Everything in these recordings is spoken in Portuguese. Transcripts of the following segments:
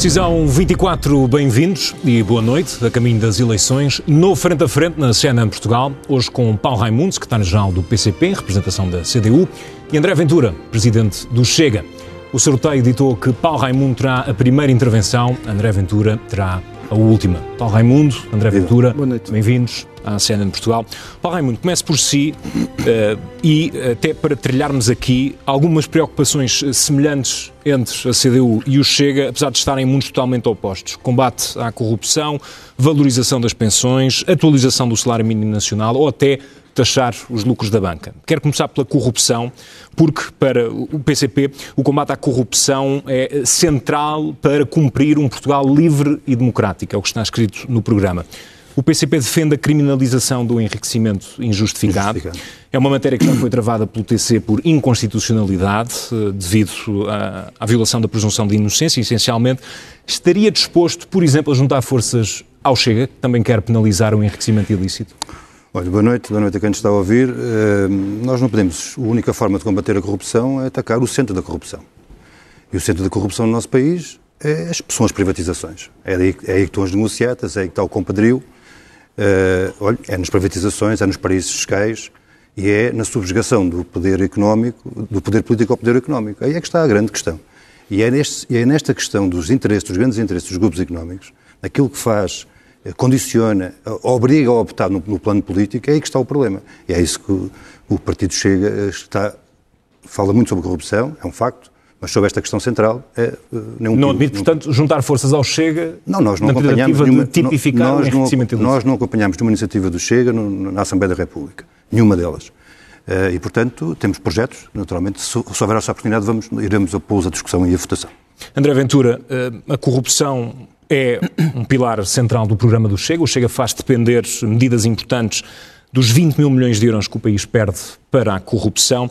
Decisão 24, bem-vindos e boa noite, a caminho das eleições, no Frente a Frente na CNN Portugal, hoje com Paulo Raimundo, secretário-geral do PCP, em representação da CDU, e André Ventura, presidente do Chega. O sorteio ditou que Paulo Raimundo terá a primeira intervenção, André Ventura terá a última. Paulo Raimundo, André Ventura, bem-vindos à cena de Portugal. Paulo Raimundo, comece por si uh, e até para trilharmos aqui algumas preocupações semelhantes entre a CDU e o Chega, apesar de estarem mundos totalmente opostos. Combate à corrupção, valorização das pensões, atualização do salário mínimo nacional ou até taxar os lucros da banca. Quero começar pela corrupção, porque para o PCP o combate à corrupção é central para cumprir um Portugal livre e democrático, é o que está escrito no programa. O PCP defende a criminalização do enriquecimento injustificado. injustificado. É uma matéria que já foi travada pelo TC por inconstitucionalidade, eh, devido à, à violação da presunção de inocência, essencialmente. Estaria disposto, por exemplo, a juntar forças ao Chega, que também quer penalizar o enriquecimento ilícito? Olha, boa noite, boa noite a quem nos está a ouvir. Uh, nós não podemos, a única forma de combater a corrupção é atacar o centro da corrupção. E o centro da corrupção no nosso país é são as privatizações. É aí, é aí que estão as negociatas, é aí que está o compadrio. Uh, olha, é nas privatizações, é nos paraísos fiscais e é na subjugação do poder económico, do poder político ao poder económico. Aí é que está a grande questão. E é, neste, é nesta questão dos interesses, dos grandes interesses dos grupos económicos, naquilo que faz condiciona, eh, obriga a optar no, no, plano político, é aí que está o problema. E é isso que o, o Partido Chega eh, está, fala muito sobre corrupção, é um facto, mas sobre esta questão central é nenhum Não admite, portanto, juntar forças ao Chega não, nós não na acompanhamos nenhuma, de tipificar nós, não, nós não acompanhamos nenhuma iniciativa do Chega no, na Assembleia da República, nenhuma delas. Uh, e, portanto, temos projetos, naturalmente, se, se houver essa oportunidade, vamos, iremos pô-los à discussão e à votação. André Ventura, a corrupção é um pilar central do programa do Chega. O Chega faz depender medidas importantes dos 20 mil milhões de euros que o país perde para a corrupção.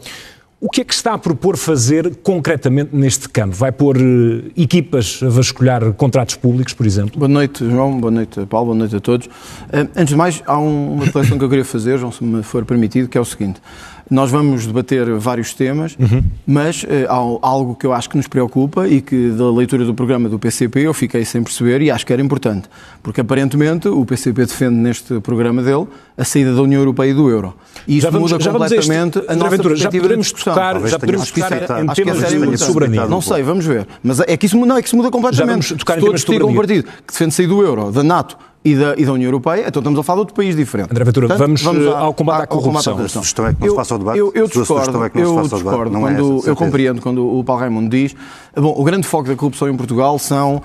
O que é que está a propor fazer concretamente neste campo? Vai pôr uh, equipas a vasculhar contratos públicos, por exemplo? Boa noite, João. Boa noite, Paulo. Boa noite a todos. Uh, antes de mais, há um, uma reflexão que eu queria fazer, João, se me for permitido, que é o seguinte. Nós vamos debater vários temas, uhum. mas uh, há algo que eu acho que nos preocupa e que da leitura do programa do PCP eu fiquei sem perceber e acho que era importante, porque aparentemente o PCP defende neste programa dele a saída da União Europeia e do euro. E isto vamos, muda completamente a, a nossa Ventura, já podemos tocar, já podemos tocar em, em temas de soberania. Não sei, vamos ver. Mas é que isso, não, é que isso muda completamente. Já vamos tocar em temas de soberania. um partido que defende sair do euro, da NATO e da, e da União Europeia, então estamos a falar de outro país diferente. André Ventura, Portanto, vamos, vamos ao combate à, corrupção. A sugestão é que não se faça o debate. Eu, eu discordo, é eu, discordo não é quando, essa, eu compreendo quando o Paulo Raimundo diz bom, o grande foco da corrupção em Portugal são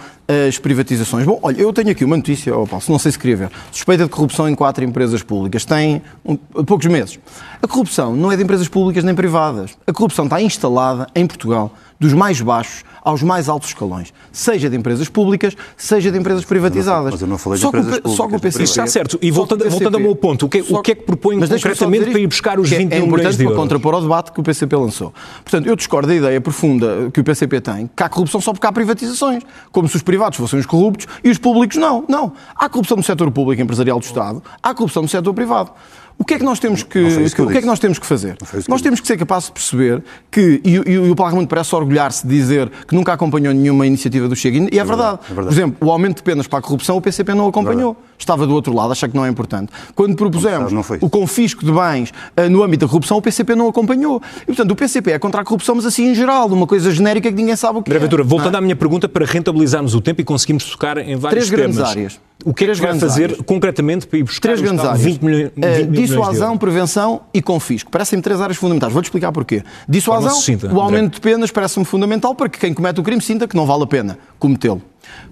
as privatizações. Bom, olha, eu tenho aqui uma notícia, oh Paulo, não sei se queria ver. Suspeita de corrupção em quatro empresas públicas. Tem um, poucos meses. A corrupção não é de empresas públicas nem privadas. A corrupção está instalada em Portugal dos mais baixos aos mais altos escalões, seja de empresas públicas, seja de empresas privatizadas. Mas eu não falei de empresas que, públicas. Só com o PCP. Está certo. E voltando, voltando ao meu ponto, o que, o que é que propõe concretamente para ir buscar os 20 é milhões de euros? para contrapor ao debate que o PCP lançou. Portanto, eu discordo da ideia profunda que o PCP tem, que há corrupção só porque há privatizações, como se os privados fossem os corruptos e os públicos não. Não. Há corrupção no setor público empresarial do Estado, há corrupção no setor privado. O que é que nós temos que, que o que é que nós temos que fazer? Que nós temos que ser capazes de perceber que, e, e, e o Parlamento parece orgulhar-se de dizer que nunca acompanhou nenhuma iniciativa do Chega, e é, é, verdade. é, verdade. Por exemplo, o aumento de penas para a corrupção, o PCP não acompanhou. É Estava do outro lado, acha que não é importante. Quando propusemos o confisco de bens uh, no âmbito da corrupção, o PCP não acompanhou. E, portanto, o PCP é contra a corrupção, mas assim em geral, uma coisa genérica que ninguém sabe o que André é. Ventura, voltando à minha pergunta, para rentabilizarmos o tempo e conseguimos tocar em vários Três temas. grandes áreas. O que é que vai fazer áreas. concretamente para ir buscar três grandes áreas. 20 milhões, 20 uh, Dissuasão, prevenção e confisco. Parecem-me três áreas fundamentais. Vou-te explicar porquê. Dissuasão, o aumento de penas parece-me fundamental para que quem comete o crime sinta que não vale a pena cometê-lo.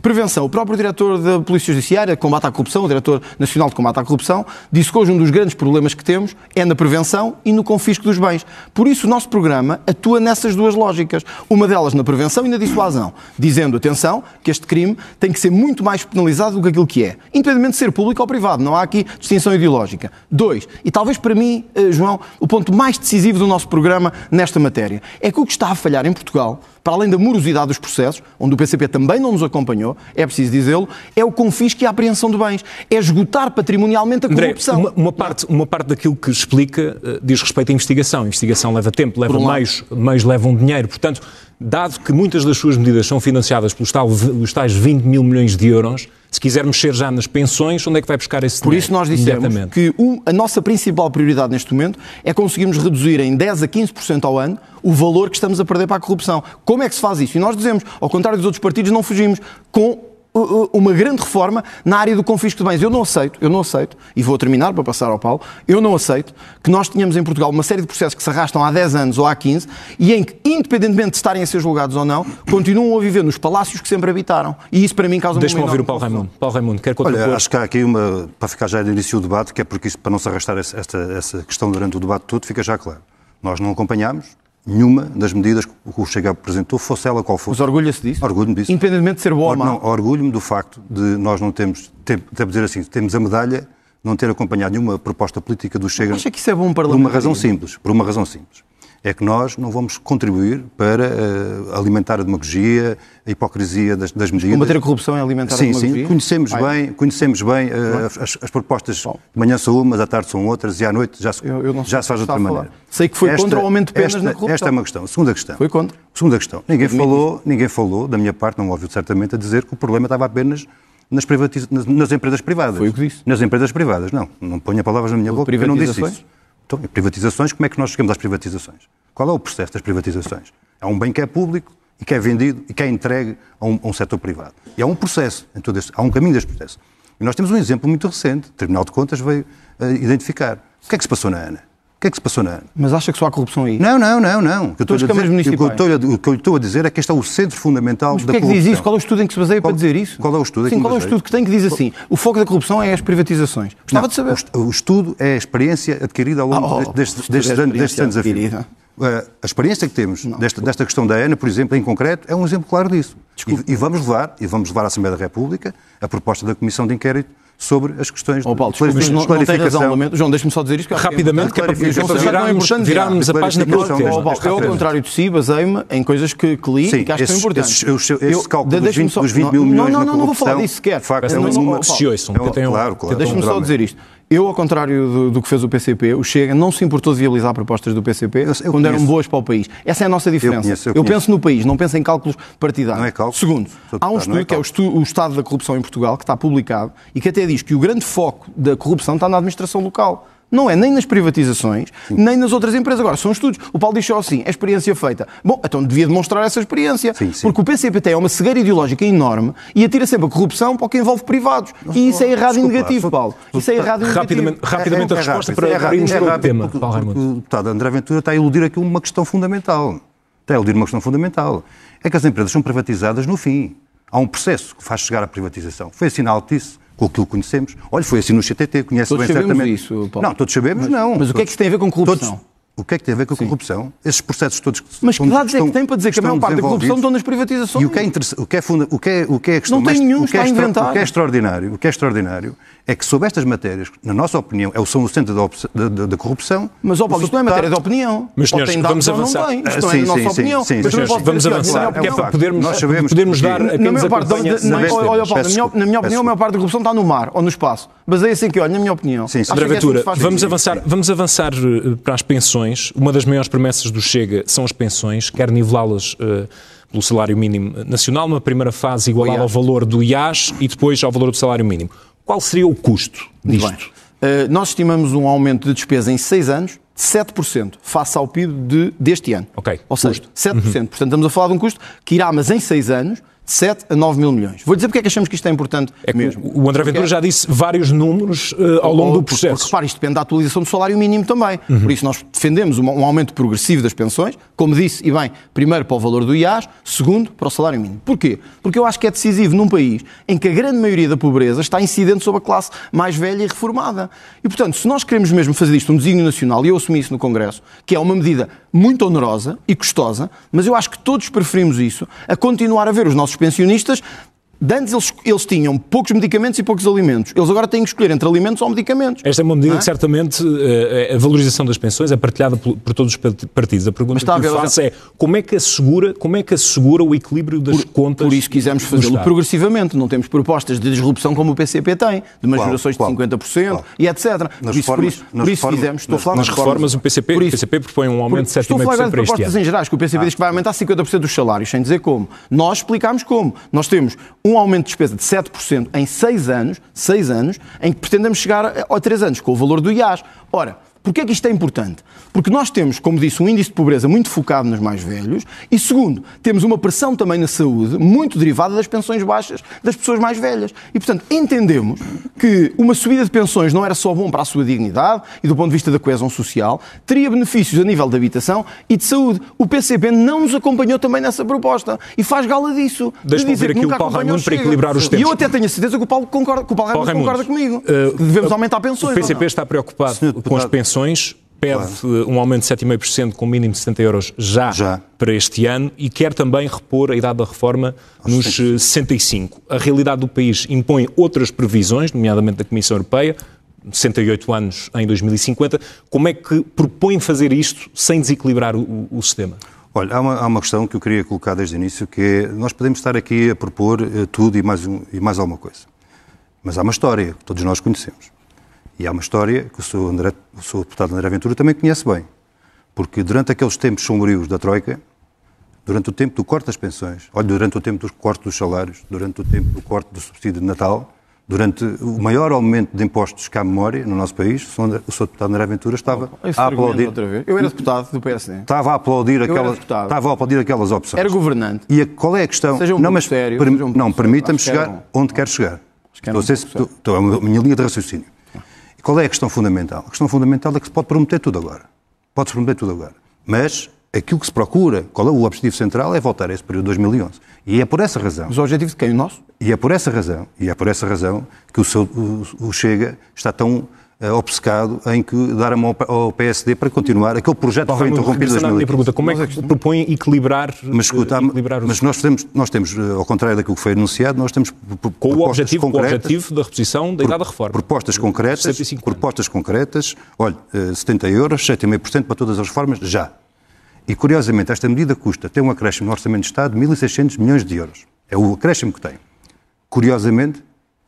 Prevenção. O próprio diretor da Polícia Judiciária, Combate à Corrupção, o diretor nacional de Combate à Corrupção, disse que hoje um dos grandes problemas que temos é na prevenção e no confisco dos bens. Por isso, o nosso programa atua nessas duas lógicas. Uma delas na prevenção e na dissuasão, dizendo, atenção, que este crime tem que ser muito mais penalizado do que aquilo que é, independentemente de ser público ou privado. Não há aqui distinção ideológica. Dois, e talvez para mim, eh, João, o ponto mais decisivo do nosso programa nesta matéria, é que o que está a falhar em Portugal para além da morosidade dos processos, onde o PCP também não nos acompanhou, é preciso dizê-lo, é o confisco e a apreensão de bens. É esgotar patrimonialmente a corrupção. André, uma, uma, parte, uma parte daquilo que explica uh, diz respeito à investigação. A investigação leva tempo, leva um meios, meios levam dinheiro. Portanto, dado que muitas das suas medidas são financiadas pelos tais 20 mil milhões de euros, se quiser mexer já nas pensões, onde é que vai buscar esse dinheiro? Por isso nós dissemos que a nossa principal prioridade neste momento é conseguirmos reduzir em 10 a 15% ao ano o valor que estamos a perder para a corrupção. Como é que se faz isso? E nós dizemos, ao contrário dos outros partidos, não fugimos com uma grande reforma na área do confisco de bens. Eu não aceito, eu não aceito, e vou terminar para passar ao Paulo, eu não aceito que nós tenhamos em Portugal uma série de processos que se arrastam há 10 anos ou há 15 e em que, independentemente de estarem a ser julgados ou não, continuam a viver nos palácios que sempre habitaram. E isso para mim causa Deixa-me ouvir o Paulo Raimundo. Paulo Raimundo, quer Olha, acho que há aqui uma, para ficar já de início o debate, que é porque isso, para não se arrastar esta, essa questão durante o debate todo, fica já claro. Nós não acompanhamos, nenhuma das medidas que o Chega apresentou, fosse ela qual fosse. Mas orgulha-se disso? Orgulho-me disso. Independentemente de ser boa ou má? Não, orgulho-me do facto de nós não termos, tem, dizer assim, temos a medalha não ter acompanhado nenhuma proposta política do Chega. Acha que isso é bom para Por uma razão simples, por uma razão simples é que nós não vamos contribuir para uh, alimentar a demagogia, a hipocrisia das, das medidas. Combater a corrupção é alimentar sim, a demagogia? Sim, conhecemos bem, conhecemos bem uh, as, as, propostas Bom. de manhã são umas, à tarde são outras e à noite já se, eu, eu já se faz de outra maneira. Sei que foi esta, contra o aumento de penas esta, na corrupção. Esta é uma questão. Segunda questão. Foi contra. Segunda questão. Ninguém falou, ninguém falou, da minha parte, não ouviu certamente, a dizer que o problema estava apenas nas, privatiz... nas, nas empresas privadas. Foi o que disse. Nas empresas privadas. Não, não ponha palavras na minha boca, eu não disse isso. Então, privatizações, como é que nós chegamos às privatizações? Qual é o processo das privatizações? É um bem que é público e que é vendido e que é entregue a um, a um setor privado. E há um processo, em todo esse, há um caminho deste processo. E nós temos um exemplo muito recente, o Tribunal de Contas veio uh, identificar. O que é que se passou na ANA? Que é que se passou na ANA? Mas acha que só há corrupção aí? Não, não, não, não. O que, eu estou a dizer, o que eu estou a dizer é que este é o centro fundamental Mas da corrupção. Mas que é que diz isso? Qual é o estudo em que se baseia qual, para dizer isso? Qual é o estudo Sim, qual é o estudo que tem que diz assim, o foco da corrupção é as privatizações? Gostava não, de saber. O, estudo é a experiência adquirida ao longo ah, oh, destes, destes, anos, destes anos a fio. A experiência que temos não, desta, desta, questão da ANA, por exemplo, em concreto, é um exemplo claro disso. E, e, vamos levar, e vamos levar à Assembleia da República a proposta da Comissão de Inquérito sobre as questões oh, Paulo, de desculpa, não, não tem razão, João, deixe-me só dizer isto. Rapidamente, que é para, virarmos, virarmos a página para o tema. Eu, ao contrário de si, baseio-me em coisas que, que li Sim, e que acho que são importantes. Esse, esse, esse cálculo dos 20, dos 20 mil milhões Não, não, não vou falar disso sequer. De facto, é uma... Se ouçam, Claro, claro. Deixe-me só dizer isto. Eu, ao contrário do, do, que fez o PCP, o Chega não se importou de viabilizar propostas do PCP eu, eu quando eram boas para o país. Essa é a nossa diferença. Eu, conheço, eu, penso no país, não penso em cálculos partidários. Não é cálculo. Segundo, há um estudo é que é o, estudo, o Estado da Corrupção em Portugal, que está publicado, e que até diz que o grande foco da corrupção está na administração local. Não é nem nas privatizações, Sim. nem nas outras empresas. Agora, são estudos. O Paulo diz só assim, é experiência feita. Bom, então devia demonstrar essa experiência. Sim, sim. Porque o PCPT é uma cegueira ideológica enorme e atira sempre a corrupção para o que envolve privados. E isso é errado e negativo, Paulo. Isso é errado e negativo. Rapidamente, rapidamente é, é, a resposta é para, é para irmos para o tema, Paulo Raimundo. O deputado André Ventura está a iludir aqui uma questão fundamental. Está a iludir uma questão fundamental. É que as empresas são privatizadas no fim. Há um processo que faz chegar à privatização. Foi assinalado isso com aquilo que conhecemos. Olha, foi assim no CTT, conhece todos bem certamente. isso, Paulo. Não, todos sabemos, mas, não. Mas o que é que isso tem a ver com corrupção? Todos, o que é que tem a ver com a corrupção? Esses processos todos que Mas que dados é que tem para dizer que a maior parte da corrupção estão nas privatizações? E o que é, o que é, funda, o que é, o que é questão, Não tem nenhum, o que é, extra, o que é extraordinário, o que é extraordinário é que sobre estas matérias, na nossa opinião, é são o centro da, da, da corrupção. Mas, ó Paulo, isto não é matéria de opinião. Mas, senhores, vamos avançar. Não isto não é a nossa opinião. Sim, sim, vamos avançar, porque é para podermos, nós sabemos podermos dar a quem nos acompanha... Olha, Paulo, na minha opinião, a maior parte da corrupção está no mar ou no espaço. Baseia assim que, olha, na minha opinião. Sim, André Ventura, vamos avançar, vamos avançar para as pensões. Uma das maiores promessas do Chega são as pensões, quer nivelá-las uh, pelo salário mínimo nacional, numa primeira fase igualado ao valor do IAS e depois ao valor do salário mínimo. Qual seria o custo disto? Uh, nós estimamos um aumento de despesa em 6 anos de 7% face ao PIB de, deste ano. Ok. Ou seja, custo. 7%. Uhum. Portanto, estamos a falar de um custo que irá, mas em 6 anos, 7 a 9 mil milhões. Vou dizer porque é que achamos que isto é importante é mesmo. O André Ventura já disse vários números uh, ao longo do processo. Porque, repare, isto depende da atualização do salário mínimo também. Uhum. Por isso nós defendemos um, um, aumento progressivo das pensões, como disse, e bem, primeiro para o valor do IAS, segundo para o salário mínimo. Porquê? Porque eu acho que é decisivo num país em que a grande maioria da pobreza está incidente sobre a classe mais velha e reformada. E, portanto, se nós queremos mesmo fazer isto um desígnio nacional, e eu assumi isso no Congresso, que é uma medida muito onerosa e custosa, mas eu acho que todos preferimos isso a continuar a ver os nossos pensionistas De antes eles, eles tinham poucos medicamentos e poucos alimentos. Eles agora têm que escolher entre alimentos ou medicamentos. Esta é uma medida é? que certamente eh, a valorização das pensões é partilhada por, por todos os partidos. A pergunta que eu faço é como é que assegura, como é que assegura o equilíbrio das por, contas? Por isso quisemos fazê-lo progressivamente. Não temos propostas de disrupção como o PCP tem, de majorações de 50% qual? e etc. Nas por isso, reformas, por isso, por isso fizemos. Estou a falar nas reformas, o PCP, isso, o PCP propõe um aumento de 7,5% para este ano. Estou a falar de propostas em gerais, que o PCP ah. diz que vai aumentar 50% dos salários, sem dizer como. Nós explicámos como. Nós temos um aumento de despesa de 7% em 6 anos, 6 anos, em que pretendemos chegar a 3 anos, com o valor do IAS. Ora, Porquê é que isto é importante? Porque nós temos, como disse, um índice de pobreza muito focado nos mais velhos e, segundo, temos uma pressão também na saúde muito derivada das pensões baixas das pessoas mais velhas. E, portanto, entendemos que uma subida de pensões não era só bom para a sua dignidade e do ponto de vista da coesão social, teria benefícios a nível de habitação e de saúde. O PCP não nos acompanhou também nessa proposta e faz gala disso. Deixa-me de ver aqui o Paulo Raimundo para equilibrar os tempos. E eu até tenho a certeza que o Paulo, concorda, que o Paulo, Paulo Raimundo concorda comigo. Uh, devemos aumentar pensões. O PCP está preocupado com as pensões pede claro. um aumento de 7,5% com mínimo de 70 euros já, já, para este ano e quer também repor a idade da reforma Aos nos 65. A realidade do país impõe outras previsões, nomeadamente da Comissão Europeia, 68 anos em 2050. Como é que propõe fazer isto sem desequilibrar o, o sistema? Olha, há uma, há uma, questão que eu queria colocar desde o início, que é, nós podemos estar aqui a propor uh, tudo e mais, um, e mais alguma coisa. Mas há uma história que todos nós conhecemos. E há uma história que o Sr. André, o Sr. deputado André Ventura também conhece bem. Porque durante aqueles tempos sombrios da Troika, durante o tempo do corte das pensões, olha, durante o tempo do corte dos salários, durante o tempo do corte do subsídio de Natal, durante o maior aumento de impostos que há memória no nosso país, o Sr. Deputado André Ventura estava a aplaudir. Eu era deputado do PSD. Estava a aplaudir, aquelas, estava a aplaudir aquelas opções. Era governante. E a, qual é a questão? Seja um não, mas sério, per, um não, permita-me chegar onde quer chegar. Estou, um se, estou, estou, é a minha linha de raciocínio. Qual é a questão fundamental? A questão fundamental é que se pode prometer tudo agora. Pode-se prometer tudo agora. Mas aquilo que se procura, qual é o objetivo central, é voltar a esse período de 2011. E é por essa razão. Mas o objetivo de quem? O nosso? E é por essa razão, e é por essa razão que o, seu, o, o Chega está tão uh, obcecado em que dar a mão ao PSD para continuar aquele projeto que foi interrompido em 2015. pergunta, como é que propõe equilibrar, mas, escuta, equilibrar mas nós temos, nós temos, eh, ao contrário daquilo que foi anunciado, nós temos com o objetivo, com o objetivo da reposição da idade da reforma. Propostas concretas, propostas concretas, olha, 70 eh, euros, 7,5% para todas as reformas, já. E, curiosamente, esta medida custa, tem um acréscimo no Orçamento de Estado de 1.600 milhões de euros. É o acréscimo que tem. Curiosamente,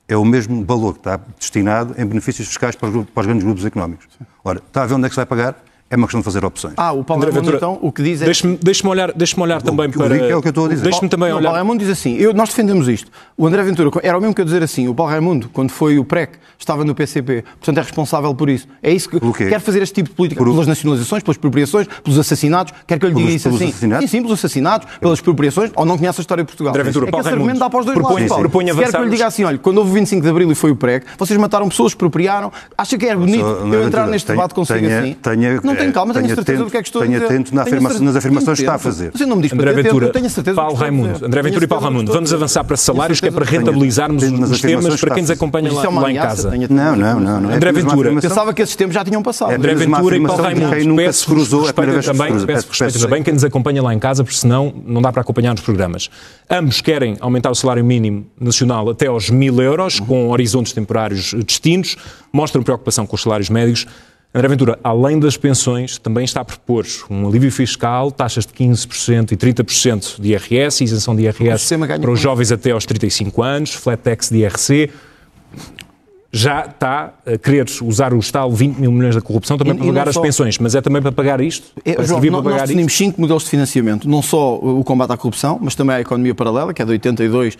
é o mesmo valor que está destinado em benefícios fiscais para os, para os grandes grupos económicos. Ora, está a ver onde é que se vai pagar? É uma questão de fazer opções. Ah, o Paulo André Raimundo, então, o que diz é... Deixe-me deixe olhar, deixe olhar também para... É o que eu estou a dizer. Deixe-me também não, olhar... O Paulo Raimundo diz assim, eu, nós defendemos isto. O André Ventura era o mesmo que eu dizer assim, o Paulo Raimundo, quando foi o PREC, estava no PCP, portanto é responsável por isso. É isso que quer fazer este tipo de política, por... pelas nacionalizações, pelas expropriações, pelos assassinatos, quer que eu lhe diga isso assim. Assassinatos? Sim, sim, pelos assassinatos, pelas expropriações, ou não conhece a história de Portugal. André Ventura, é Paulo argumento dá para os dois propõe, lados. Propõe quer que eu lhe diga assim, olha, quando houve o 25 de Abril e foi o PREC, vocês mataram pessoas, expropriaram, acha que é bonito eu entrar neste debate consigo assim? Não tenho calma, tenho certeza do que é que estou a dizer atento na afirma nas afirmações que está a fazer. Você não me diz André Ventura, eu tenho certeza Paulo Raimundo, André Ventura e Paulo Raimundo, vamos avançar para salários, que é para rentabilizarmos os temas para quem nos acompanha lá, lá em casa. Não, não, não. André Ventura. Pensava que esses tempos já tinham passado. André Ventura e Paulo Raimundo, peço cruzou também, peço respeito também quem nos acompanha lá em casa, porque senão não dá para acompanhar os programas. Ambos querem aumentar o salário mínimo nacional até aos mil euros, com horizontes temporários distintos, mostram preocupação com os salários médios. André Ventura, além das pensões, também está a propor um alívio fiscal, taxas de 15% e 30% de IRS, isenção de IRS para os jovens até aos 35 anos, flat tax de IRC já está a querer usar o Estado 20 mil milhões da corrupção também e, para pagar as pensões, mas é também para pagar isto? É, João, nós, pagar nós definimos cinco modelos de financiamento, não só o combate à corrupção, mas também a economia paralela, que é de 82,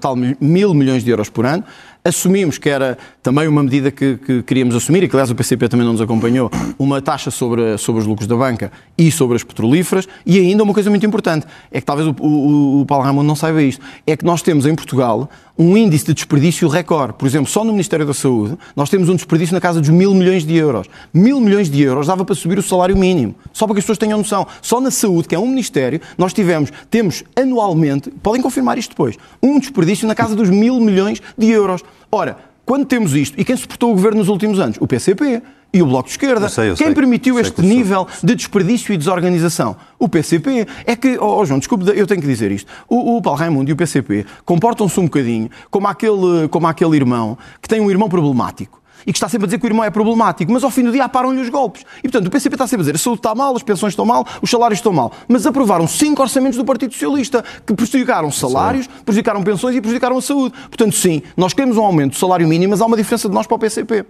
tal mil milhões de euros por ano. Assumimos que era também uma medida que, que, queríamos assumir, e que aliás o PCP também não nos acompanhou, uma taxa sobre, sobre os lucros da banca e sobre as petrolíferas, e ainda uma coisa muito importante, é que talvez o, o, o Paulo Ramon não saiba isto, é que nós temos em Portugal um índice de desperdício recorde. Por exemplo, só no Ministério da Saúde, nós temos um desperdício na casa dos mil milhões de euros. Mil milhões de euros dava para subir o salário mínimo. Só para que as pessoas tenham noção. Só na saúde, que é um Ministério, nós tivemos, temos anualmente, podem confirmar isto depois, um desperdício na casa dos mil milhões de euros. Ora, quando temos isto, e quem suportou o governo nos últimos anos? O PCP e o Bloco de Esquerda. Eu sei, eu Quem sei, permitiu este nível de desperdício e desorganização? O PCP. É que, oh João, desculpe, eu tenho que dizer isto. O, o Paulo Raimundo e o PCP comportam-se um bocadinho como aquele, como aquele irmão que tem um irmão problemático e que está sempre a dizer que o irmão é problemático, mas ao fim do dia param-lhe os golpes. E portanto o PCP está sempre a dizer a saúde está mal, as pensões estão mal, os salários estão mal. Mas aprovaram cinco orçamentos do Partido Socialista que prejudicaram salários, prejudicaram pensões e prejudicaram a saúde. Portanto, sim, nós queremos um aumento do salário mínimo, mas há uma diferença de nós para o PCP.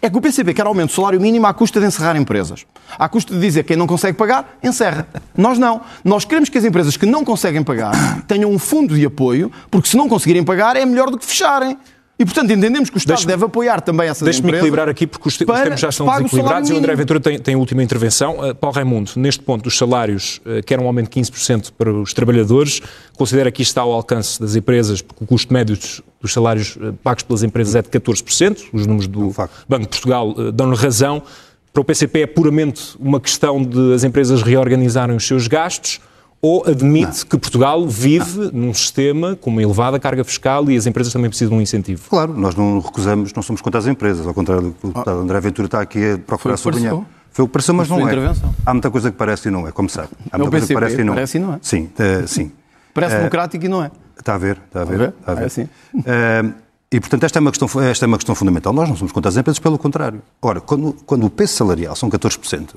É que o PCP quer aumento do salário mínimo à custa de encerrar empresas. À custa de dizer que quem não consegue pagar, encerra. Nós não. Nós queremos que as empresas que não conseguem pagar tenham um fundo de apoio, porque se não conseguirem pagar é melhor do que fecharem. E, portanto, entendemos que o Estado deve apoiar também essas empresas. Deixe-me equilibrar aqui, porque os, os tempos já estão desequilibrados e o André Ventura tem, tem a última intervenção. Uh, Paulo Raimundo, neste ponto dos salários, uh, quer um aumento de 15% para os trabalhadores, considera que isto está ao alcance das empresas, porque o custo médio dos, dos salários uh, pagos pelas empresas é de 14%, os números do é Banco de Portugal dão-lhe razão. Para o PCP é puramente uma questão de as empresas reorganizarem os seus gastos, ou admite não. que Portugal vive não. num sistema com uma elevada carga fiscal e as empresas também precisam de um incentivo? Claro, nós não recusamos, não somos contra as empresas, ao contrário do que o deputado. André Ventura está aqui a procurar sublinhar. Foi o que pareceu, mas não é. Há muita coisa que parece e não é, como sabe. Há muita coisa que parece e não, parece e não é. Sim, uh, sim. Parece uh, democrático e não é. Está a ver, está a ver. Está a ver. É assim. Uh, e, portanto, esta é, uma questão, esta é uma questão fundamental. Nós não somos contra as empresas, pelo contrário. Ora, quando, quando o peso salarial são 14%,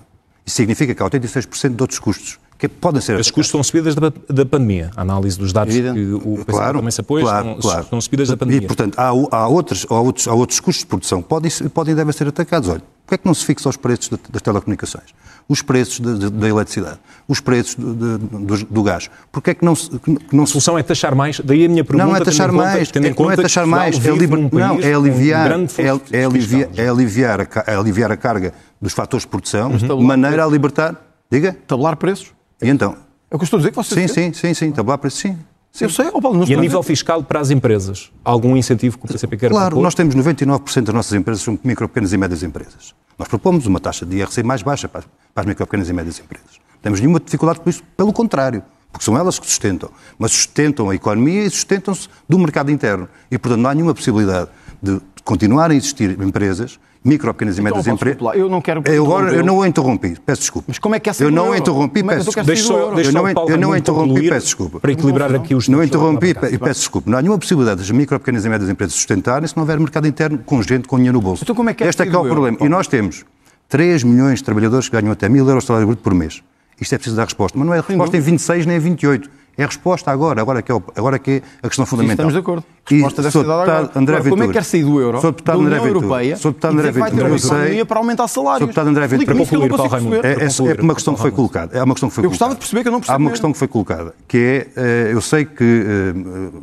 isso significa que há 86% de outros custos que podem ser. As custos estão subidas da, da pandemia. A análise dos dados Evidente. que o claro, também se apoia claro, estão, claro. estão subidas da pandemia. E, portanto, há, há, outros, há, outros, há outros custos de produção que podem, podem e devem ser atacados. Olha, porquê é que não se fixa os preços das telecomunicações? Os preços da eletricidade? Os preços do, do, do gás? Porquê é que não se... Que não a solução é taxar mais? Daí a minha pergunta... Não é taxar mais, conta, é, não é taxar mais, é, liber, não, é aliviar, é, é, aliviar, é, aliviar a, é aliviar a carga dos fatores de produção, uhum. de maneira a libertar... Diga? Tabular preços. E então? É o que eu estou a dizer que vocês Sim, sim, sim, sim, tabular preços, sim. Sim. Eu sei, oh Paulo, E a nível fiscal para as empresas? Algum incentivo que o PCP quer Claro, propor? nós temos 99% das nossas empresas são micro, pequenas e médias empresas. Nós propomos uma taxa de IRC mais baixa para as micro, pequenas e médias empresas. Não temos nenhuma dificuldade com isso, pelo contrário, porque são elas que sustentam. Mas sustentam a economia e sustentam-se do mercado interno. E, portanto, não há nenhuma possibilidade de continuar a existir empresas micro, pequenas então, e médias empresas. Eu não quero. Eu, agora, eu não o interrompi, peço desculpa. Mas como é que é Eu não o interrompi, é peço desculpa. Deixa só, deixa eu não, eu não interrompi, peço desculpa. Para equilibrar aqui os. Não interrompi e peço desculpa. Não há nenhuma possibilidade das micro, pequenas e médias empresas sustentarem se não houver mercado interno com gente com dinheiro no bolso. Então como é que é este é que é o problema. E nós temos 3 milhões de trabalhadores que ganham até 1000 euros de salário bruto por mês. Isto é preciso dar resposta. Mas não é resposta em 26 nem em 28. É a resposta agora, agora que é, o, agora que é a questão fundamental. Sim, estamos de acordo. A resposta deve ser dada agora. André agora, como é que quer sair do euro, sou deputado da União André Europeia, sou deputado André Ventura, vai ter uma economia para aumentar salários? Sou deputado André Ventura. Para concluir, Paulo Raimundo. É, é, é uma questão que foi colocada. É uma questão que foi eu gostava de perceber que eu não percebi. Há uma questão que foi colocada, que é, eh, eu sei que eh,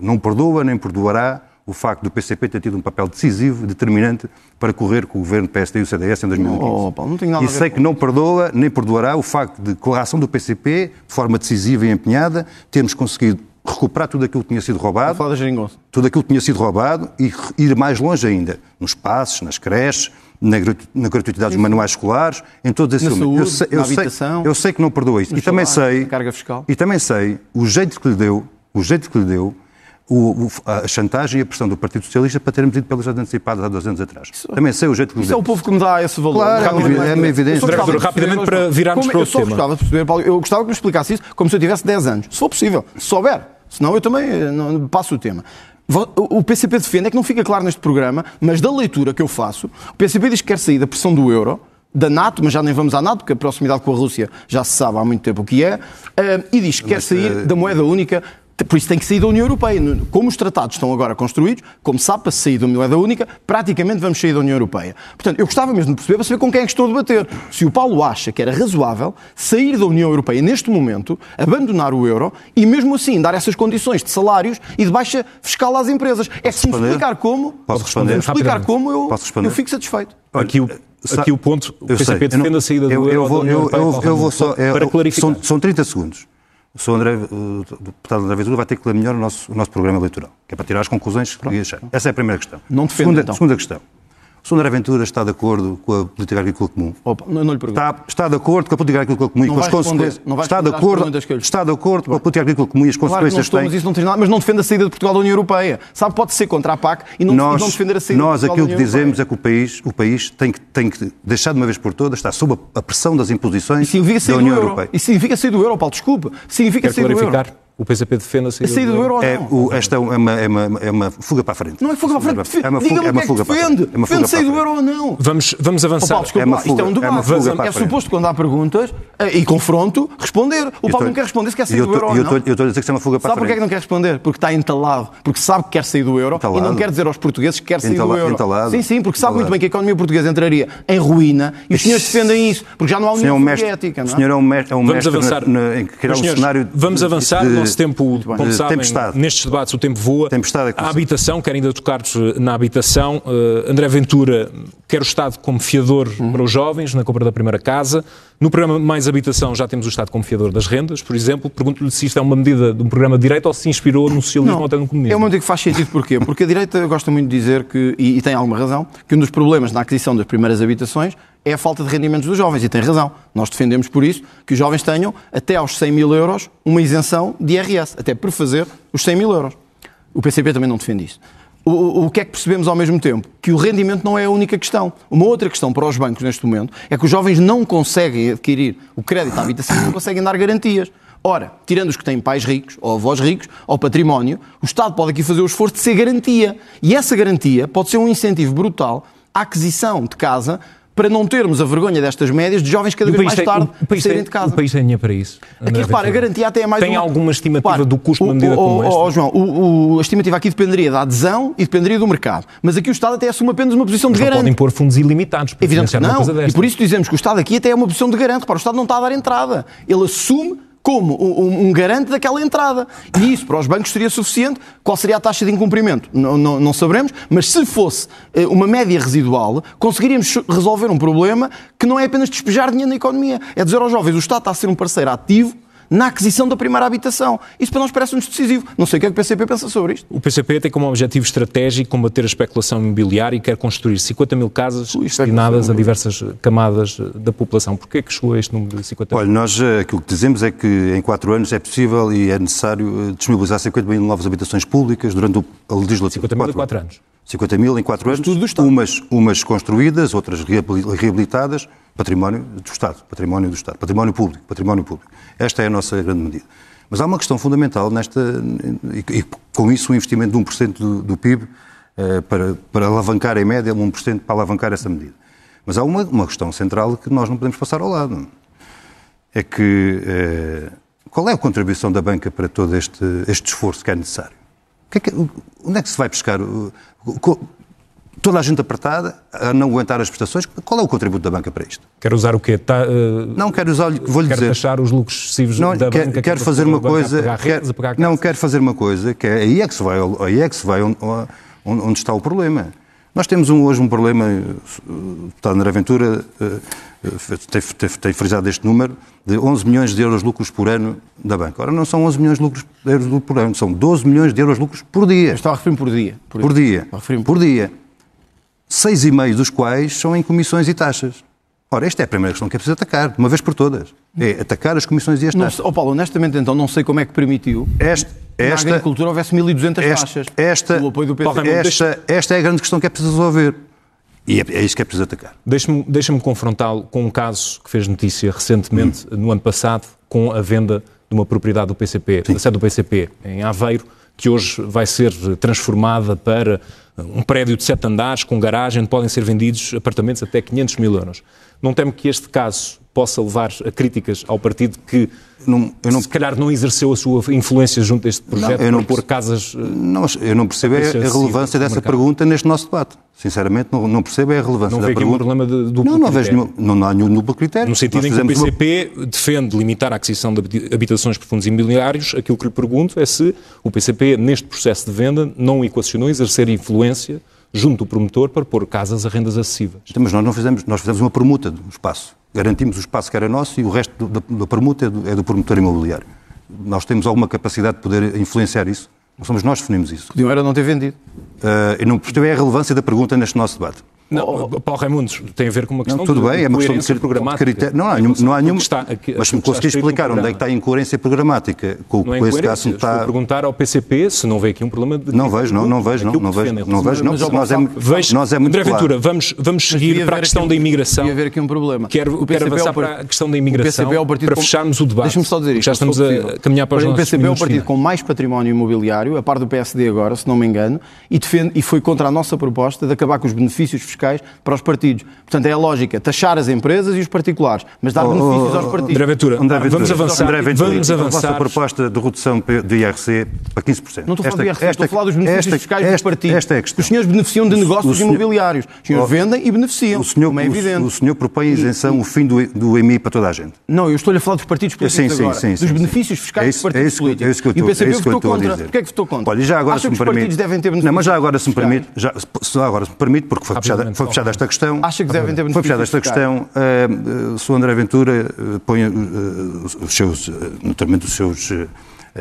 não perdoa nem perdoará o facto do PCP ter tido um papel decisivo, determinante, para correr com o governo PSD e o CDS em 2015. Oh, Paulo, e sei que não perdoa, nem perdoará o facto de, com a ação do PCP, de forma decisiva e empenhada, termos conseguido recuperar tudo aquilo que tinha sido roubado, tudo aquilo que tinha sido roubado e ir mais longe ainda, nos passos, nas creches, na, na gratuidade dos manuais escolares, em todos esses elementos. eu, sei, eu, sei, eu sei que não perdoa isso. E também sei, carga fiscal. e também sei o jeito que lhe deu, o jeito que lhe deu o, o, a chantagem e a pressão do Partido Socialista para termos ido pelas antecipadas há dois anos atrás. Isso, Também sei o jeito que Isso é o povo que me dá esse valor. Claro, rapidamente, é, uma evidência. Rapidamente para virarmos para o tema. Gostava de perceber, Paulo, eu gostava que me explicasse isso como se eu tivesse 10 anos. Se for possível, se souber. Senão eu também eh, não, passo o tema. O PCP defende, é que não fica claro neste programa, mas da leitura que eu faço, o PCP diz que quer sair da pressão do euro, da NATO, mas já nem vamos à NATO, porque a proximidade com a Rússia já se sabe há muito tempo o que é, eh, e diz que quer sair da moeda única por isso tem que sair da União Europeia. Como os tratados estão agora construídos, como sabe, para sair da moeda única, praticamente vamos sair da União Europeia. Portanto, eu gostava mesmo de perceber para saber com quem é que estou a debater. Se o Paulo acha que era razoável sair da União Europeia neste momento, abandonar o euro e mesmo assim dar essas condições de salários e de baixa fiscal às empresas. É se me explicar como, Posso responder? explicar como eu, eu fico satisfeito. Aqui o, aqui o ponto, o PCP defende a saída do eu, euro. Eu vou, eu, eu, eu vou só, para clarificar. São, são 30 segundos o Sr. André, o deputado André Ventura vai ter que ler melhor o nosso, o nosso programa eleitoral, que é para tirar as conclusões que achar. Essa é a primeira questão. Não defende, segunda, então. segunda questão. O o André Ventura está de acordo com a política agrícola comum? Opa, não, não lhe pergunto. Está, está de acordo com a política agrícola comum não e com as consequências. Está de acordo, está de acordo com a política agrícola comum e as claro consequências que não estou, mas isso não tem nada, mas não defende a saída de Portugal da União Europeia. Sabe, pode ser contra a PAC e não, nós, e não defender a saída nós, de Portugal aquilo que dizemos é que o país, o país tem, que, tem que deixar de uma vez por todas, estar sob a pressão das imposições da União Europeia. Isso significa sair do euro, Paulo, desculpa. Significa sair clarificar? do euro. O PCP defende a saída, a saída do, do euro. É, o, esta é uma, é, uma, é uma fuga para a frente. Não é fuga para a frente. É uma fuga, é uma fuga para a frente. É uma fuga sair do euro ou não. Vamos, vamos avançar. Oh, Paulo, desculpa, é uma fuga, isto é um debate. É, uma fuga é suposto, quando há perguntas e confronto, responder. O Paulo não quer responder se quer sair do euro ou não. Eu estou a dizer que é uma fuga para a frente. Sabe porquê é que não quer responder? Porque está entalado. Porque sabe que quer sair do euro e não quer dizer aos portugueses que quer sair do euro. Sim, sim, porque sabe muito bem que a economia portuguesa entraria em ruína e os senhores defendem isso, porque já não há União Soviética. O senhor é um mestre em criar um cenário. Vamos avançar, nosso tempo, como sabem, nestes debates o tempo voa. Tempestade é a habitação, quero ainda tocar na habitação. Uh, André Ventura quer o Estado como fiador uhum. para os jovens na compra da primeira casa. No programa Mais Habitação já temos o Estado como fiador das rendas, por exemplo. Pergunto-lhe se isto é uma medida de um programa de direita ou se inspirou no socialismo ou até no comunismo. É uma medida que faz sentido porquê? Porque a direita gosta muito de dizer que, e, e tem alguma razão, que um dos problemas na aquisição das primeiras habitações é a falta de rendimentos dos jovens, e tem razão. Nós defendemos por isso que os jovens tenham, até aos 100 mil euros, uma isenção de IRS, até por fazer os 100 mil euros. O PCP também não defende isso. O, o, que é que percebemos ao mesmo tempo? Que o rendimento não é a única questão. Uma outra questão para os bancos neste momento é que os jovens não conseguem adquirir o crédito à habitação, não conseguem dar garantias. Ora, tirando os que têm pais ricos, ou avós ricos, ou património, o Estado pode aqui fazer o esforço de ser garantia. E essa garantia pode ser um incentivo brutal à aquisição de casa para não termos a vergonha destas médias de jovens cada vez mais tarde tem, saírem de casa. O país tem dinheiro para isso. Aqui, repara, a garantia até é mais... Tem uma... alguma estimativa repara, do custo de uma medida o, como esta? Oh, João, o, o, a estimativa aqui dependeria da adesão e dependeria do mercado. Mas aqui o Estado até assume apenas uma posição Mas de garante. podem pôr fundos ilimitados para Evidente que não. E por isso dizemos que o Estado aqui até é uma posição de garante. Repara, o Estado não está a dar entrada. Ele assume como um, um, garante daquela entrada. E isso para os bancos seria suficiente. Qual seria a taxa de incumprimento? Não, não, não saberemos, mas se fosse uh, uma média residual, conseguiríamos resolver um problema que não é apenas despejar dinheiro na economia. É dizer aos jovens, o Estado está a ser um parceiro ativo na aquisição da primeira habitação. Isso para nós parece-nos decisivo. Não sei o que é que o PCP pensa sobre isto. O PCP tem como objetivo estratégico combater a especulação imobiliária e quer construir 50 mil casas Ui, destinadas a diversas camadas da população. Porquê é que chegou a este número de 50 mil? Olha, nós eh, aquilo que dizemos é que em quatro anos é possível e é necessário eh, disponibilizar 50 mil novas habitações públicas durante a legislatura. 50 mil em quatro anos. 50 mil em quatro anos, umas, umas construídas, outras reabilitadas, património do Estado, património do Estado, património público, património público. Esta é a nossa grande medida. Mas há uma questão fundamental nesta, e, e com isso o um investimento de 1% do, do PIB eh, para, para alavancar em média 1% para alavancar essa medida. Mas há uma, uma questão central que nós não podemos passar ao lado. É que eh, qual é a contribuição da banca para todo este, este esforço que é necessário? Que é que, onde é que se vai buscar? toda a gente apertada, a não aguentar as prestações. Qual é o contributo da banca para isto? Quer usar o quê? Tá, uh, não, quero usar, vou-lhe dizer. Quer taxar os lucros excessivos não, da quer, banca? Quero fazer uma coisa... Quer, não, quero fazer uma coisa, que é aí é que se vai, aí é que se vai onde, onde está o problema. Nós temos um, hoje um problema, o deputado André Ventura uh, tem, tem, tem, frisado este número, de 11 milhões de euros de lucros por ano da banca. Ora, não são 11 milhões de lucros de euros por ano, são 12 milhões de euros de lucros por dia. Estou a referir por dia. Por, por dia. Por, por dia seis e meio dos quais são em comissões e taxas. Ora, esta é a primeira questão que é preciso atacar, de uma vez por todas. É atacar as comissões e as taxas. Não, oh Paulo, honestamente, então, não sei como é que permitiu esta, esta, na agricultura houvesse 1.200 esta, taxas. Esta, apoio do PC. Esta, esta é a grande questão que é preciso resolver. E é, é isso que é preciso atacar. Deixa-me deixa confrontá-lo com um caso que fez notícia recentemente, hum. no ano passado, com a venda de uma propriedade do PCP, Sim. da sede do PCP, em Aveiro, que hoje vai ser transformada para um prédio de sete andares com garagem, onde podem ser vendidos apartamentos até 500 mil euros. Não temo que este caso possa levar a críticas ao partido que não, não, se calhar não exerceu a sua influência junto a este projeto não, para pôr casas... Eh, não, eu não percebo a, a relevância dessa pergunta neste nosso debate. Sinceramente, não, não percebo a relevância não da pergunta. Não um problema de duplo não, não vejo nenhum, não há nenhum duplo critério. No sentido em que o PCP uma... defende limitar a aquisição de habitações por fundos imobiliários, aquilo que lhe pergunto é se o PCP, neste processo de venda, não equacionou exercer influência junto do promotor para pôr casas a rendas acessíveis. Então, mas nós não fizemos, nós fizemos uma permuta do espaço. Garantimos o espaço que era nosso e o resto da, da permuta é do, é do, promotor imobiliário. Nós temos alguma capacidade de poder influenciar isso. Não somos nós que definimos isso. Podiam era não ter vendido. Uh, eu não percebi a relevância da pergunta neste nosso debate. Não, Paulo Raimundos, tem a ver com uma questão não, tudo de, bem, de é uma questão de programática. De critério. Não, há, nenhum, não há nenhum. Está, aqui, mas se me conseguir explicar onde é que está a incoerência programática com, não é com esse caso me está. Estou a perguntar ao PCP se não vê aqui um problema de. Não vejo, não, não vejo, não, não vejo. Não vejo, não. Nós é, vejo, nós é muito André Ventura, vamos, vamos seguir para a questão da imigração. Ia haver aqui um problema. Quero, quero avançar para a questão da imigração para fecharmos o debate. Deixa-me só dizer isto. Já estamos a caminhar para os O PCP é o partido com mais património imobiliário, a par do PSD agora, se não me engano, e defende e foi contra a nossa proposta de acabar com os benefícios fiscais para os partidos. Portanto, é a lógica taxar as empresas e os particulares, mas dar oh, benefícios oh, aos partidos. André Ventura, André Ventura vamos avançar. André Ventura, vamos avançar. A vossa proposta de redução do IRC para 15%. Não estou a falar do IRC, esta, estou a falar dos benefícios esta, fiscais esta, dos partidos. Esta é a questão. Os senhores beneficiam de negócios senhor, imobiliários. Os senhores oh, vendem e beneficiam, o senhor, como é evidente. O, o senhor propõe isenção, o fim do, do EMI para toda a gente. Não, eu estou-lhe a falar dos partidos políticos sim, agora. Sim, sim, dos benefícios fiscais é dos partidos é isso, políticos. É isso que eu estou, e o PCP é isso que votou contra. A dizer. Porquê é que votou contra? Olha, já agora Acha se me que os permite. partidos devem ter benefícios Não, mas já agora se me permite, já, já agora se me permite, porque foi fechada, foi fechada esta questão. Acha que devem ter benefícios Foi fechada esta questão. Uh, se o André Ventura uh, põe os seus, naturalmente os seus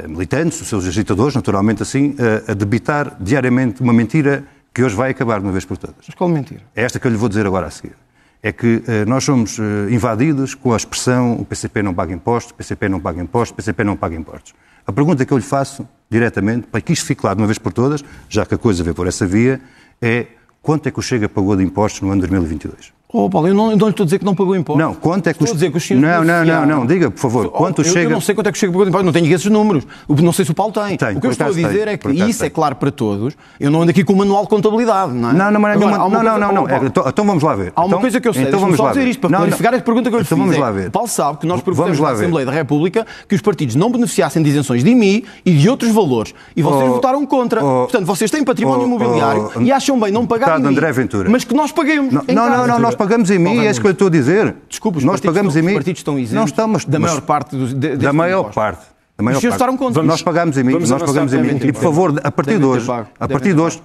militantes, os seus agitadores, naturalmente assim, a debitar diariamente uma mentira que hoje vai acabar de uma vez por todas. Mas qual mentira? É esta que eu lhe vou dizer agora a seguir. É que nós somos invadidos com a expressão o PCP não paga impostos, o PCP não paga impostos, o PCP não paga impostos. A pergunta que eu lhe faço diretamente, para que isto fique claro de uma vez por todas, já que a coisa veio por essa via, é quanto é que o Chega pagou de impostos no ano 2022? Oh, Paulo, eu não, eu não estou a dizer que não pagou impostos. Não, quanto é que... Estou a dizer que os senhores Não, não, não, não, diga, por favor, quanto eu, chega... Eu não sei quanto é que Chega pagou de impostos, não tenho esses números. Não sei se o Paulo tem. tem o que eu estou a dizer tem, é que, e isso tem. é claro para todos, eu não ando aqui com o manual de contabilidade, não é? Não, não, Agora, não, não, não, não, é, então, vamos lá ver. Há uma então, coisa que eu sei, então vamos só dizer isto, para não, clarificar a pergunta que eu lhe então fiz. Vamos é, lá ver. Paulo sabe que nós propusemos na Assembleia da República que os partidos não beneficiassem de isenções de IMI e de outros valores. E vocês oh, votaram contra. Oh, Portanto, vocês têm património oh, imobiliário e acham bem não pagar IMI, mas que nós paguemos. Não, não, não, nós pagamos IMI, é isso que eu estou a dizer. Desculpa, os nós pagamos estão, em mim. Os partidos estão isentos não estamos, da maior parte dos, de, Da maior impostos. parte. Da maior os senhores parte. contra. Nós pagamos em mim, nós pagamos em mim. E por favor, a partir de hoje, a partir de hoje,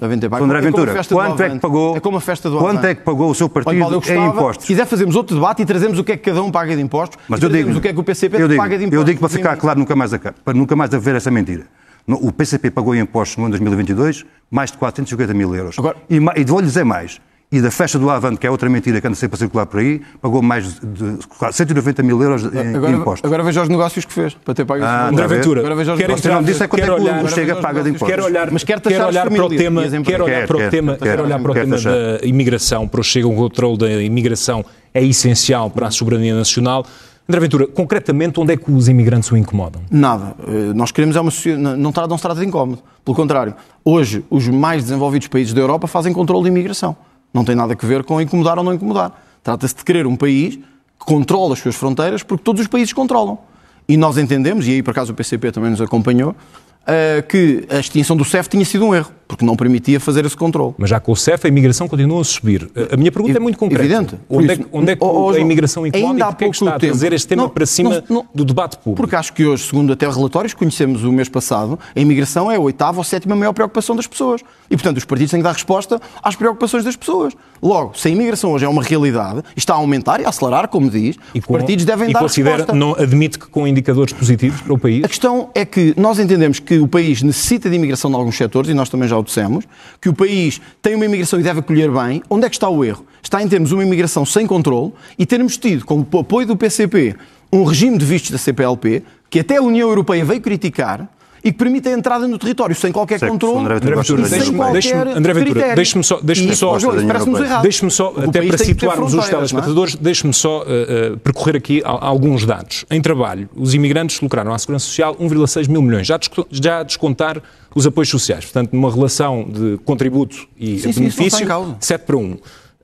André Ventura, é quanto é que pagou? É como a festa do Quanto é que pagou o seu partido gostava, em impostos? Se quiser fazermos outro debate e trazemos o que é que cada um paga de impostos, mas eu digo, o que é que o PCP digo, paga de impostos. Eu digo para ficar claro nunca mais para nunca mais haver essa mentira. O PCP pagou em impostos no ano 2022 mais de 450 mil euros. Agora, e, e vou-lhe dizer mais e da festa do Avante, que é outra mentira que anda sempre a circular por aí, pagou mais de 190 mil euros em agora, impostos. Agora veja os negócios que fez para ter pago ah, André Ventura, agora veja os quero entrar, não disse é quanto é que olhar, o Chega paga de impostos. Quero olhar, mas quero, quero olhar para o tema, quero olhar para o tema, quero olhar para o tema da imigração, para o Chega, o controle da imigração é essencial para a soberania nacional. André Ventura, concretamente, onde é que os imigrantes o incomodam? Nada. Eh, nós queremos é uma não, não se trata de incómodo. Pelo contrário, hoje os mais desenvolvidos países da Europa fazem controle de imigração. Não tem nada a ver com incomodar ou não incomodar. Trata-se de querer um país que controla as suas fronteiras, porque todos os países controlam. E nós entendemos, e aí por acaso o PCP também nos acompanhou, uh, que a extinção do CEF tinha sido um erro, porque não permitia fazer esse controle. Mas já com o CEF a imigração continua a subir. A minha pergunta é muito concreta. Evidente. Onde, isso, é, onde é que oh, a imigração incomoda e porquê é que está a trazer este tema não, para cima não, não, do debate público? Porque acho que hoje, segundo até relatórios que conhecemos o mês passado, a imigração é a oitava ou sétima maior preocupação das pessoas. E, portanto, os partidos têm que dar resposta às preocupações das pessoas. Logo, se a imigração hoje é uma realidade, está a aumentar e a acelerar, como diz, e com, os partidos devem e dar considera, resposta. não admite que com indicadores positivos para o país? A questão é que nós entendemos que o país necessita de imigração em alguns setores, e nós também já o dissemos, que o país tem uma imigração e deve acolher bem. Onde é que está o erro? Está em termos uma imigração sem controle e termos tido, com o apoio do PCP, um regime de vistos da CPLP, que até a União Europeia veio criticar, e que permite a entrada no território sem qualquer certo, controle André Ventura, e sem qualquer André Ventura, deixe-me só, deixe só, deixe-me só, até para situarmos os telespectadores, é? deixe-me só uh, uh, percorrer aqui alguns dados. Em trabalho, os imigrantes lucraram à Segurança Social 1,6 mil milhões, já, já descontar os apoios sociais. Portanto, numa relação de contributo e sim, benefício, sim, 7 para 1.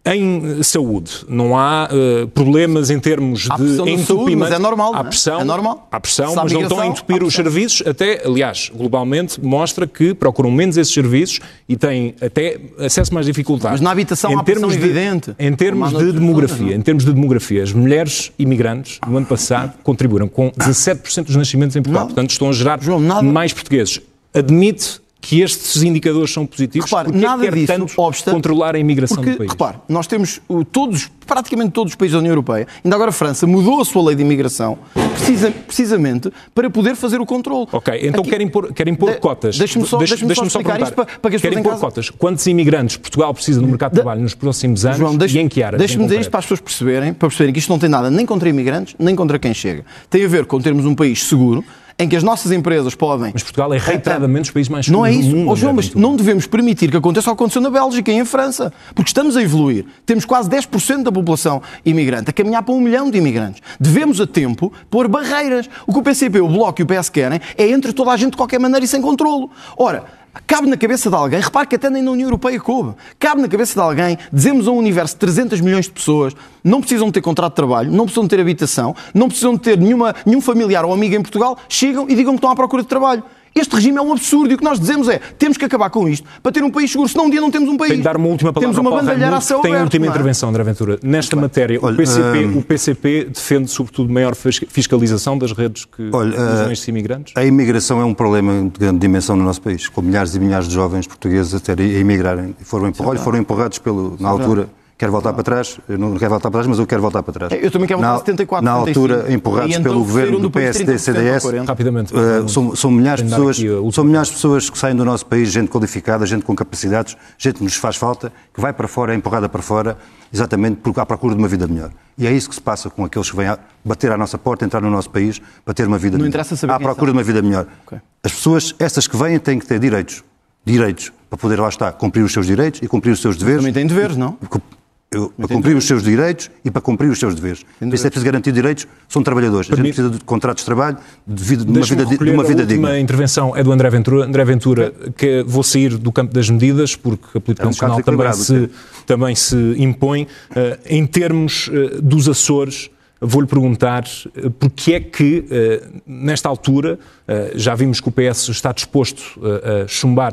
Em saúde, não há uh, problemas em termos há de entupimento. Saúde, mas é normal. Há é? pressão, é normal. Há pressão mas não estão a entupir os serviços. Até, aliás, globalmente mostra que procuram menos esses serviços e têm até acesso mais dificuldade. Mas na habitação em há termos de, evidente. Em termos de demografia, em termos de demografia, as mulheres imigrantes no ano passado contribuíram com 17% dos nascimentos em Portugal. Portanto, estão a gerar João, mais portugueses. Admite que estes indicadores são positivos? Repare, porque nada quer disso obsta controlar a imigração porque, do país? Repare, nós temos todos, praticamente todos os países da União Europeia, ainda agora a França mudou a sua lei de imigração precisa, precisamente para poder fazer o controle. Ok, então Aqui, querem pôr, querem pôr de, cotas. Deixe-me só, deixe deixe só explicar só isto para, para que as Querem pôr casa... cotas. Quantos imigrantes Portugal precisa no mercado de, de trabalho nos próximos anos João, deixe, e em que áreas? Deixe-me dizer isto para as pessoas perceberem, para perceberem que isto não tem nada nem contra imigrantes, nem contra quem chega. Tem a ver com termos um país seguro, em que as nossas empresas podem. Mas Portugal é reiteradamente dos países mais Não é isso. Mundo, oh, João, mas não devemos permitir que aconteça o que aconteceu na Bélgica e em França. Porque estamos a evoluir. Temos quase 10% da população imigrante a caminhar para um milhão de imigrantes. Devemos, a tempo, pôr barreiras. O que o PCP, o Bloco e o PS querem é entre toda a gente de qualquer maneira e sem controlo. Ora, Cabe na cabeça de alguém, repare que até nem na União Europeia coube, cabe na cabeça de alguém, dizemos a um universo de 300 milhões de pessoas, não precisam ter contrato de trabalho, não precisam ter habitação, não precisam ter nenhuma, nenhum familiar ou amigo em Portugal, chegam e digam que estão à procura de trabalho. Este regime é um absurdo e o que nós dizemos é temos que acabar com isto para ter um país seguro, senão um dia não temos um país. Tem de dar uma última palavra temos uma bandalheira a céu Tem a última é? intervenção, André Ventura. Nesta matéria, olha, o, PCP, o PCP defende sobretudo maior fiscalização das redes que olha, uh, estes imigrantes? A imigração é um problema de grande dimensão no nosso país, com milhares e milhares de jovens portugueses a, ter, a imigrarem e foram, empurrados, foram empurrados pelo, na altura quero voltar para trás, eu não quero voltar para trás, mas eu quero voltar para trás. Eu também quero voltar na, 74, Na altura, empurrados pelo governo do PSD CDS, rapidamente, uh, são, são, milhares de pessoas, são milhares de pessoas que saem do nosso país, gente qualificada, gente com capacidades, gente que nos faz falta, que vai para fora, é empurrada para fora, exatamente porque à procura de uma vida melhor. E é isso que se passa com aqueles que vêm bater à nossa porta, entrar no nosso país, para ter uma vida não melhor. Interessa saber à procura de uma vida melhor. Okay. As pessoas, essas que vêm, têm que ter direitos. Direitos para poder, lá estar, cumprir os seus direitos e cumprir os seus deveres. Também têm deveres, não? Eu, para cumprir os seus direitos e para cumprir os seus deveres. Isso é preciso garantir direitos, são trabalhadores. A gente precisa de contratos de trabalho, de, vida, de uma vida, de uma vida digna. A intervenção é do André Ventura. André Ventura, que vou sair do campo das medidas, porque a política é um nacional também se, também se impõe. Uh, em termos uh, dos Açores, vou-lhe perguntar uh, porque é que, nesta altura, já vimos que o PS está disposto a chumbar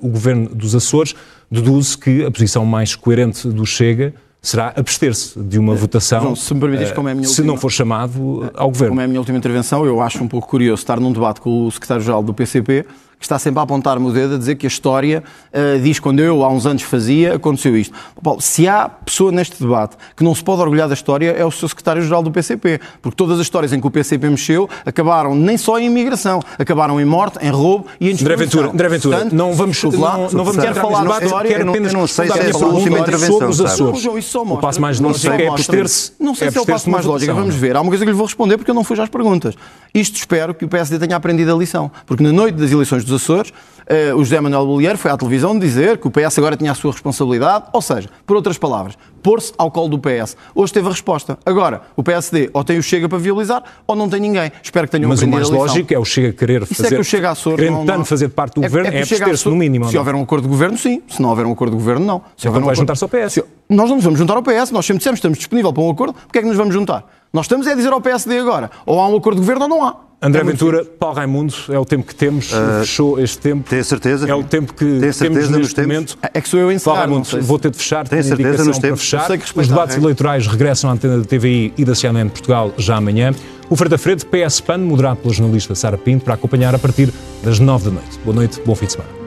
o governo dos Açores, deduz que a posição mais coerente do Chega será abster-se de uma votação João, se, me permites, como é a minha se última... não for chamado ao Governo. Como é a minha última intervenção, eu acho um pouco curioso estar num debate com o secretário-geral do PCP que está sempre a apontar-me o dedo a dizer que a história uh, diz quando eu há uns anos fazia, aconteceu isto. Paulo, se há pessoa neste debate que não se pode orgulhar da história é o seu secretário-geral do PCP, porque todas as histórias em que o PCP mexeu acabaram nem só em imigração, acabaram em morte, em roubo e em Ventura, André Ventura, Portanto, não vamos, não, não, não vamos quero falar da história, quero apenas não sei se é a última intervenção. Sobre os Açores. O passo mais lógico é abster-se. Não sei se é o passo mais lógico, vamos ver. Há uma coisa que lhe vou responder porque eu não fui já às perguntas. Isto espero que o PSD tenha aprendido a lição, porque na noite das eleições dos Açores uh, o José Manuel Bolieiro foi à televisão dizer que o PS agora tinha a sua responsabilidade, ou seja, por outras palavras, pôr-se ao colo do PS. Hoje teve a resposta. Agora, o PSD ou tem o Chega para viabilizar ou não tem ninguém. Espero que tenham Mas o mais lógico é o Chega querer fazer... Isso é que o Chega Açores... Querendo tanto fazer parte do é, governo, é, é abster-se no mínimo. Se houver um acordo de governo, sim. Se não houver um acordo de governo, não. Se houver um vai juntar-se ao PS. Se... Nós não nos vamos juntar ao PS. Nós sempre dissemos que estamos disponíveis para um acordo. Porquê é que nos vamos juntar? Nós estamos a dizer ao PSD agora, ou há um acordo de governo ou não há. André é Ventura, Paulo Raimundo, é o tempo que temos, uh, fechou este tempo. Tem certeza? É o tempo que tem temos neste momento. É que sou eu a encerrar, Paulo Raimundo, vou ter de fechar, tem certeza nos tempos. Fechar. Os debates eleitorais regressam à antena da TVI e da CNN Portugal já amanhã. O Frente a Frente, PS PAN, moderado pela jornalista Sara Pinto, para acompanhar a partir das nove da noite. Boa noite, bom fim de semana.